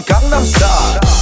Gangnam Style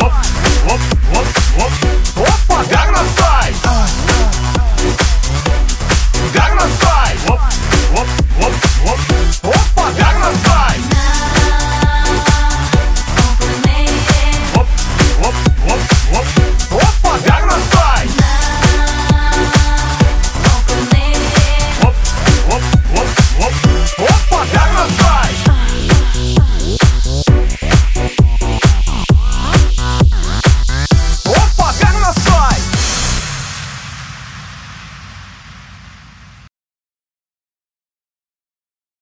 What?